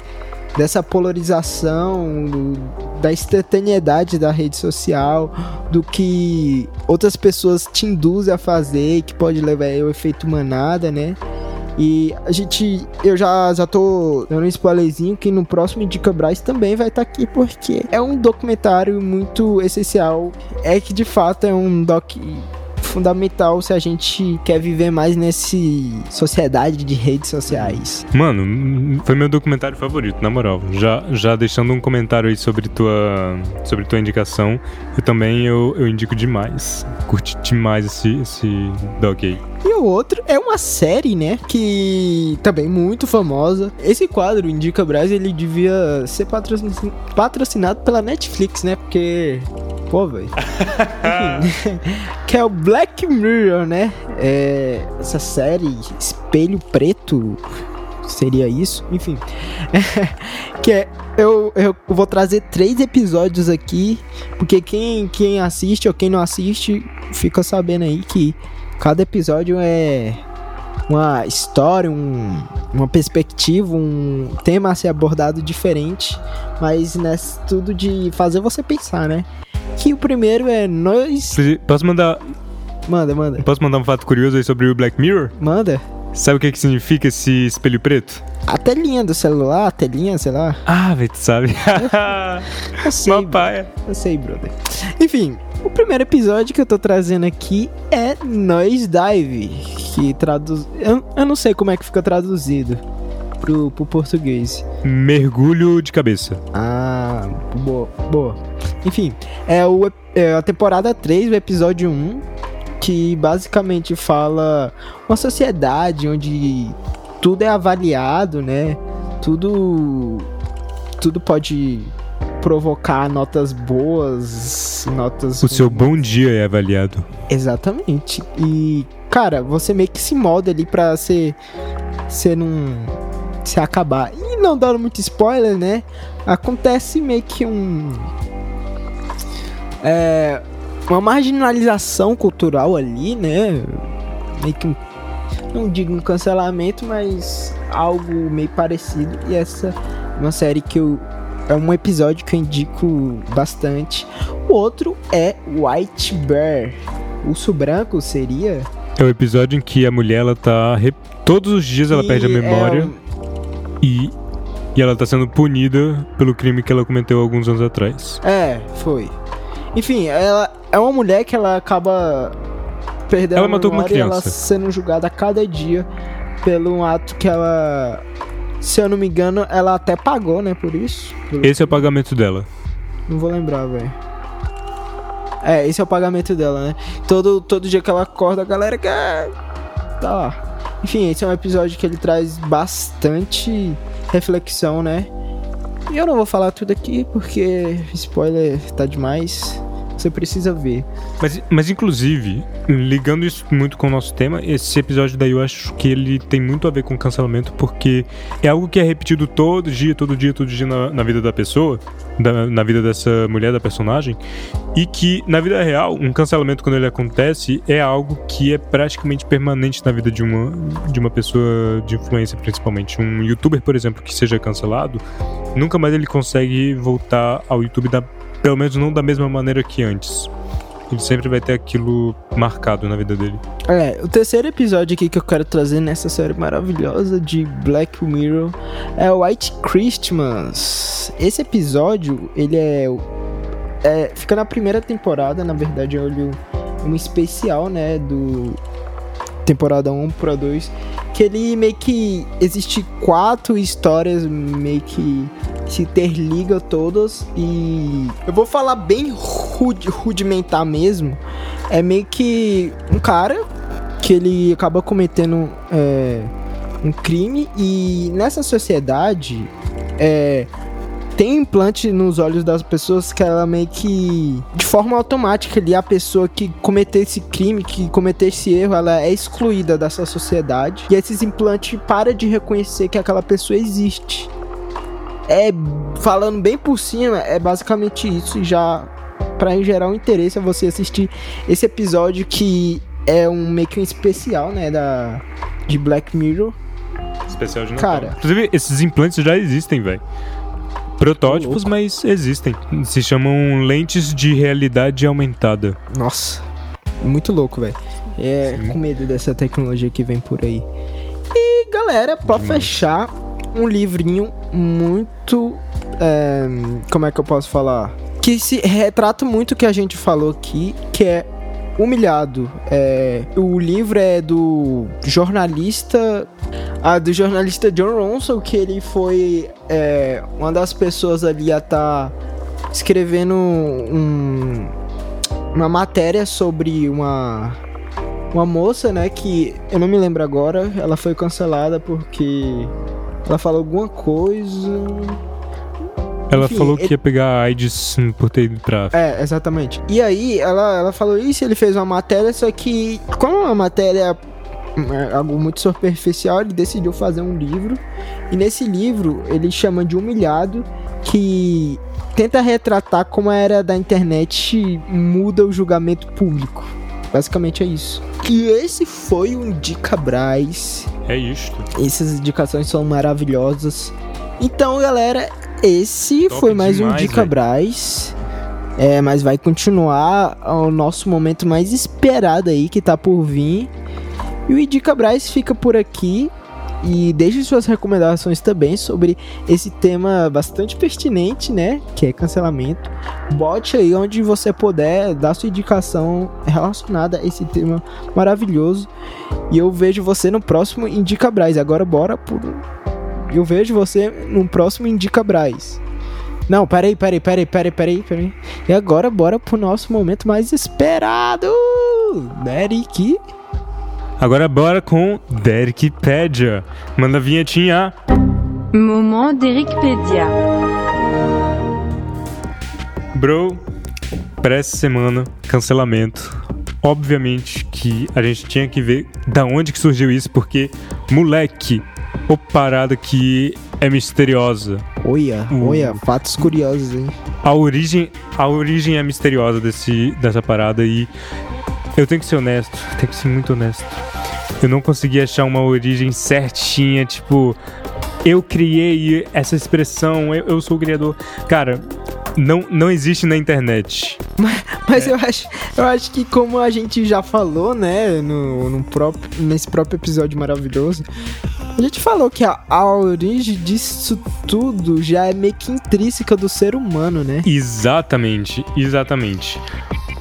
dessa polarização, do, da instantaneidade da rede social, do que outras pessoas te induzem a fazer, que pode levar ao efeito manada, né? E a gente, eu já, já tô dando um spoilerzinho que no próximo Indica Braz também vai estar tá aqui, porque é um documentário muito essencial. É que de fato é um doc fundamental se a gente quer viver mais nesse sociedade de redes sociais. Mano, foi meu documentário favorito, na moral. Já, já deixando um comentário aí sobre tua, sobre tua indicação, eu também eu, eu indico demais. Curti demais esse, esse doc aí. E o outro é uma série, né? Que também muito famosa. Esse quadro, Indica Brasil, ele devia ser patrocinado pela Netflix, né? Porque Pô, velho. que é o Black Mirror, né? É, essa série Espelho Preto seria isso, enfim. que é eu, eu vou trazer três episódios aqui, porque quem, quem assiste ou quem não assiste fica sabendo aí que cada episódio é uma história, um, uma perspectiva, um tema a ser abordado diferente, mas nesse tudo de fazer você pensar, né? Que o primeiro é nós. Posso mandar. Manda, manda. Posso mandar um fato curioso aí sobre o Black Mirror? Manda. Sabe o que, que significa esse espelho preto? A telinha do celular, a telinha, sei lá. Ah, velho, tu sabe. eu sei. Uma paia. Eu sei, brother. Enfim, o primeiro episódio que eu tô trazendo aqui é Noise Dive, que traduz. Eu, eu não sei como é que fica traduzido pro, pro português. Mergulho de cabeça. Ah, boa, boa. Enfim, é, o, é a temporada 3, o episódio 1, que basicamente fala uma sociedade onde tudo é avaliado, né? Tudo tudo pode provocar notas boas, notas O seu bom dia é avaliado. Exatamente. E cara, você meio que se molda ali para ser ser um se acabar. E não dando muito spoiler, né? Acontece meio que um. É. Uma marginalização cultural ali, né? Meio que um. Não digo um cancelamento, mas algo meio parecido. E essa é uma série que eu. É um episódio que eu indico bastante. O outro é White Bear. Urso branco seria? É o episódio em que a mulher ela tá. Todos os dias ela e perde a memória. É e, e ela tá sendo punida pelo crime que ela cometeu alguns anos atrás. É, foi. Enfim, ela é uma mulher que ela acaba perdendo ela matou uma criança. ela sendo julgada a cada dia pelo ato que ela, se eu não me engano, ela até pagou, né, por isso. Esse é o pagamento dela. Não vou lembrar, velho. É, esse é o pagamento dela, né? Todo, todo dia que ela acorda, a galera quer. Tá lá. Enfim, esse é um episódio que ele traz bastante reflexão, né? E eu não vou falar tudo aqui porque spoiler tá demais. Você precisa ver. Mas, mas inclusive, ligando isso muito com o nosso tema, esse episódio daí eu acho que ele tem muito a ver com cancelamento, porque é algo que é repetido todo dia, todo dia, todo dia na, na vida da pessoa, da, na vida dessa mulher, da personagem, e que na vida real, um cancelamento quando ele acontece é algo que é praticamente permanente na vida de uma, de uma pessoa de influência, principalmente. Um youtuber, por exemplo, que seja cancelado, nunca mais ele consegue voltar ao YouTube da, pelo menos não da mesma maneira que antes. Ele sempre vai ter aquilo marcado na vida dele. É, o terceiro episódio aqui que eu quero trazer nessa série maravilhosa de Black Mirror é White Christmas. Esse episódio, ele é, é fica na primeira temporada, na verdade, é um especial, né, do temporada 1 para 2, que ele meio que existe quatro histórias meio que se interliga todas e eu vou falar bem rud rudimentar mesmo. É meio que um cara que ele acaba cometendo é, um crime e nessa sociedade é, tem implante nos olhos das pessoas que ela meio que de forma automática ali a pessoa que cometeu esse crime, que cometeu esse erro, ela é excluída dessa sociedade e esses implantes para de reconhecer que aquela pessoa existe é falando bem por cima, é basicamente isso. Já para gerar um interesse é você assistir esse episódio que é um meio que um especial, né, da de Black Mirror. Especial de Natal. Cara, inclusive esses implantes já existem, velho. Protótipos, mas existem. Se chamam lentes de realidade aumentada. Nossa, muito louco, velho. É Sim. com medo dessa tecnologia que vem por aí. E galera, para fechar, um livrinho muito. É, como é que eu posso falar? Que se retrata muito o que a gente falou aqui, que é humilhado. É, o livro é do jornalista. Ah, do jornalista John Ronson, que ele foi é, uma das pessoas ali a estar tá escrevendo um, uma matéria sobre uma uma moça, né, que eu não me lembro agora, ela foi cancelada porque ela falou alguma coisa. Ela Enfim, falou que ia pegar a AIDS por ter ido. É, exatamente. E aí, ela, ela falou isso, ele fez uma matéria, só que, como a matéria é algo muito superficial, ele decidiu fazer um livro. E nesse livro, ele chama de Humilhado, que tenta retratar como a era da internet muda o julgamento público. Basicamente é isso. E esse foi o Indica Braz. É isto. Essas indicações são maravilhosas. Então, galera, esse Top foi mais demais, um Dica véio. Braz. É, mas vai continuar o nosso momento mais esperado aí que tá por vir. E o Indica Braz fica por aqui. E deixe suas recomendações também sobre esse tema bastante pertinente, né? Que é cancelamento. Bote aí onde você puder dar sua indicação relacionada a esse tema maravilhoso. E eu vejo você no próximo Indica Braz. Agora bora por. Eu vejo você no próximo Indica Braz. Não, peraí, peraí, peraí, peraí, peraí, peraí. E agora bora pro nosso momento mais esperado. Derek. Agora bora com Derikpedia. Manda a vinhetinha. Moment Derikpedia. Bro, para essa semana, cancelamento. Obviamente que a gente tinha que ver da onde que surgiu isso, porque, moleque, o parada que é misteriosa. Olha, o... olha, fatos curiosos, hein? A origem, a origem é misteriosa desse, dessa parada e eu tenho que ser honesto, tenho que ser muito honesto. Eu não consegui achar uma origem certinha, tipo, eu criei essa expressão, eu, eu sou o criador. Cara, não, não existe na internet. Mas, mas é. eu, acho, eu acho que como a gente já falou, né, no, no próprio, nesse próprio episódio maravilhoso, a gente falou que a, a origem disso tudo já é meio que intrínseca do ser humano, né? Exatamente, exatamente.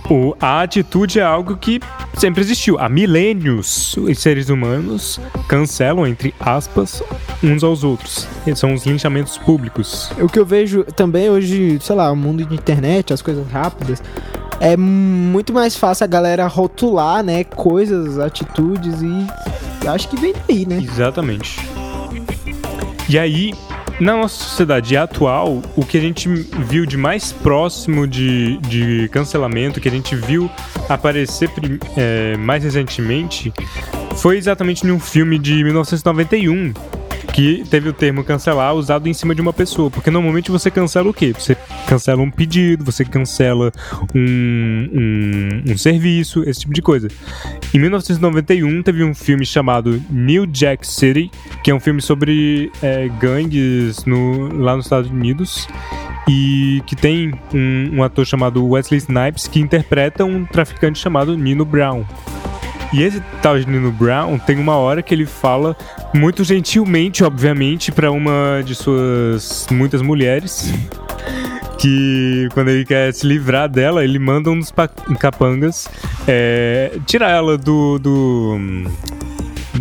O, a atitude é algo que sempre existiu. Há milênios, os seres humanos cancelam, entre aspas, uns aos outros. São os linchamentos públicos. O que eu vejo também hoje, sei lá, o mundo de internet, as coisas rápidas, é muito mais fácil a galera rotular, né, coisas, atitudes e acho que vem daí, né? Exatamente. E aí, na nossa sociedade atual, o que a gente viu de mais próximo de, de cancelamento, que a gente viu aparecer é, mais recentemente, foi exatamente num filme de 1991 que teve o termo cancelar usado em cima de uma pessoa. Porque normalmente você cancela o quê? Você cancela um pedido, você cancela um, um, um serviço, esse tipo de coisa. Em 1991 teve um filme chamado New Jack City, que é um filme sobre é, gangues no, lá nos Estados Unidos e que tem um, um, ator chamado Wesley Snipes que interpreta um traficante chamado Nino Brown. E esse tal de Nino Brown tem uma hora que ele fala muito gentilmente, obviamente, para uma de suas muitas mulheres. Que quando ele quer se livrar dela, ele manda um dos capangas é, tirar ela do, do,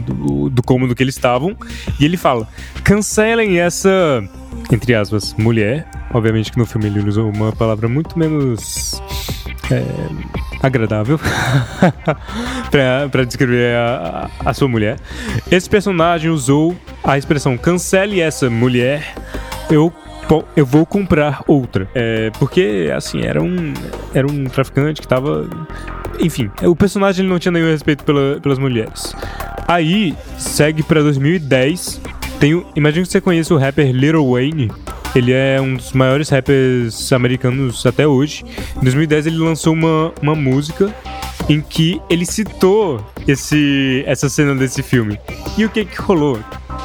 do, do cômodo que eles estavam. E ele fala: cancelem essa, entre aspas, mulher. Obviamente que no filme ele usou uma palavra muito menos. É, agradável para descrever a, a, sua mulher. Esse personagem usou a expressão cancele essa mulher, eu eu vou comprar outra. É, porque, assim, era um, era um traficante que tava. Enfim, o personagem não tinha nenhum respeito pela, pelas mulheres. Aí, segue pra 2010. Tem, imagina que você conheça o rapper Lil Wayne. Ele é um dos maiores rappers americanos até hoje. Em 2010 ele lançou uma, uma música em que ele citou esse, essa cena desse filme. E o que que rolou?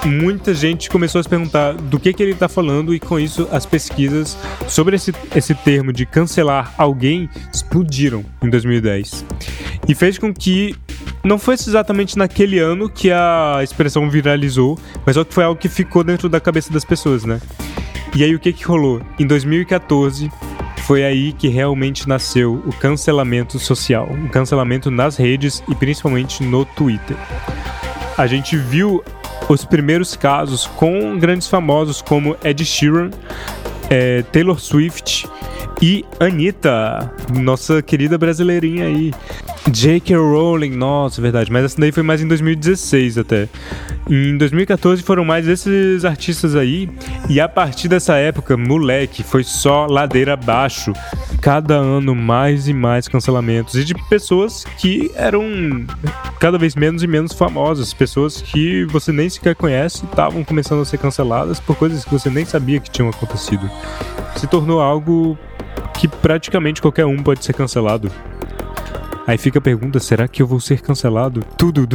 Muita gente começou a se perguntar do que que ele está falando e com isso as pesquisas sobre esse, esse termo de cancelar alguém explodiram em 2010. E fez com que não foi exatamente naquele ano que a expressão viralizou, mas só que foi algo que ficou dentro da cabeça das pessoas, né? E aí o que que rolou? Em 2014 foi aí que realmente nasceu o cancelamento social, o cancelamento nas redes e principalmente no Twitter. A gente viu os primeiros casos com grandes famosos como Ed Sheeran, é, Taylor Swift e Anitta, nossa querida brasileirinha aí. J.K. Rowling, nossa, verdade, mas essa daí foi mais em 2016 até. Em 2014 foram mais esses artistas aí, e a partir dessa época, moleque, foi só ladeira abaixo. Cada ano mais e mais cancelamentos, e de pessoas que eram cada vez menos e menos famosas, pessoas que você nem sequer conhece estavam começando a ser canceladas por coisas que você nem sabia que tinham acontecido. Se tornou algo que praticamente qualquer um pode ser cancelado. Aí fica a pergunta: será que eu vou ser cancelado? Tudo.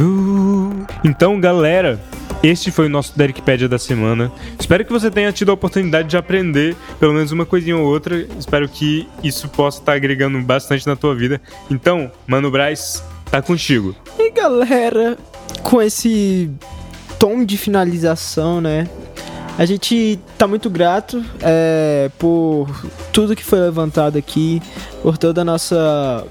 Então, galera, este foi o nosso Derekpedia da semana. Espero que você tenha tido a oportunidade de aprender pelo menos uma coisinha ou outra. Espero que isso possa estar agregando bastante na tua vida. Então, Mano Braz, tá contigo. E galera, com esse tom de finalização, né? A gente tá muito grato é, por tudo que foi levantado aqui, por toda a nossa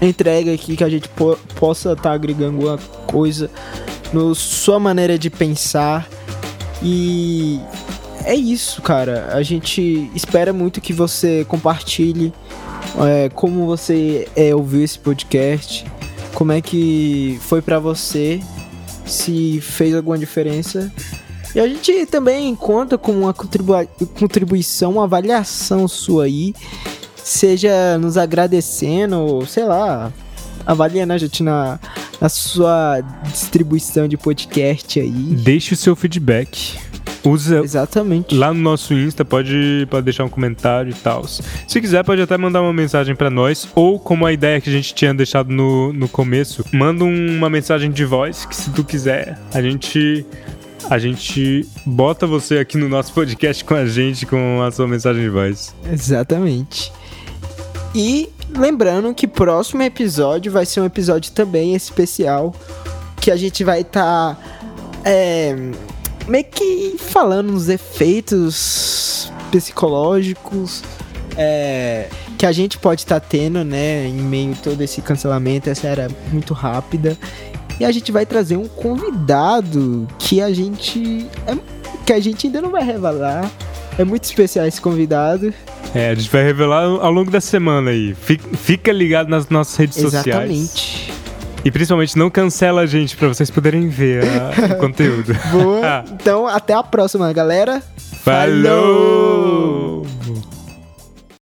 entrega aqui que a gente po possa estar tá agregando alguma coisa na sua maneira de pensar. E é isso, cara. A gente espera muito que você compartilhe é, como você é, ouviu esse podcast, como é que foi para você, se fez alguma diferença. E a gente também conta com uma contribuição, uma avaliação sua aí seja nos agradecendo, sei lá, avaliando a gente na, na sua distribuição de podcast aí. Deixe o seu feedback. Usa Exatamente. Lá no nosso Insta, pode, pode deixar um comentário e tal. Se quiser, pode até mandar uma mensagem para nós. Ou, como a ideia que a gente tinha deixado no, no começo, manda uma mensagem de voz, que se tu quiser, a gente a gente bota você aqui no nosso podcast com a gente com a sua mensagem de voz. Exatamente. E lembrando que próximo episódio vai ser um episódio também especial que a gente vai estar tá, é, meio que falando nos efeitos psicológicos é, que a gente pode estar tá tendo, né, em meio a todo esse cancelamento. Essa era muito rápida. E a gente vai trazer um convidado que a gente é, que a gente ainda não vai revelar. É muito especial esse convidado. É, a gente vai revelar ao longo da semana aí. Fica ligado nas nossas redes Exatamente. sociais. Exatamente. E principalmente não cancela a gente para vocês poderem ver a, o conteúdo. Boa. então, até a próxima, galera. Falou!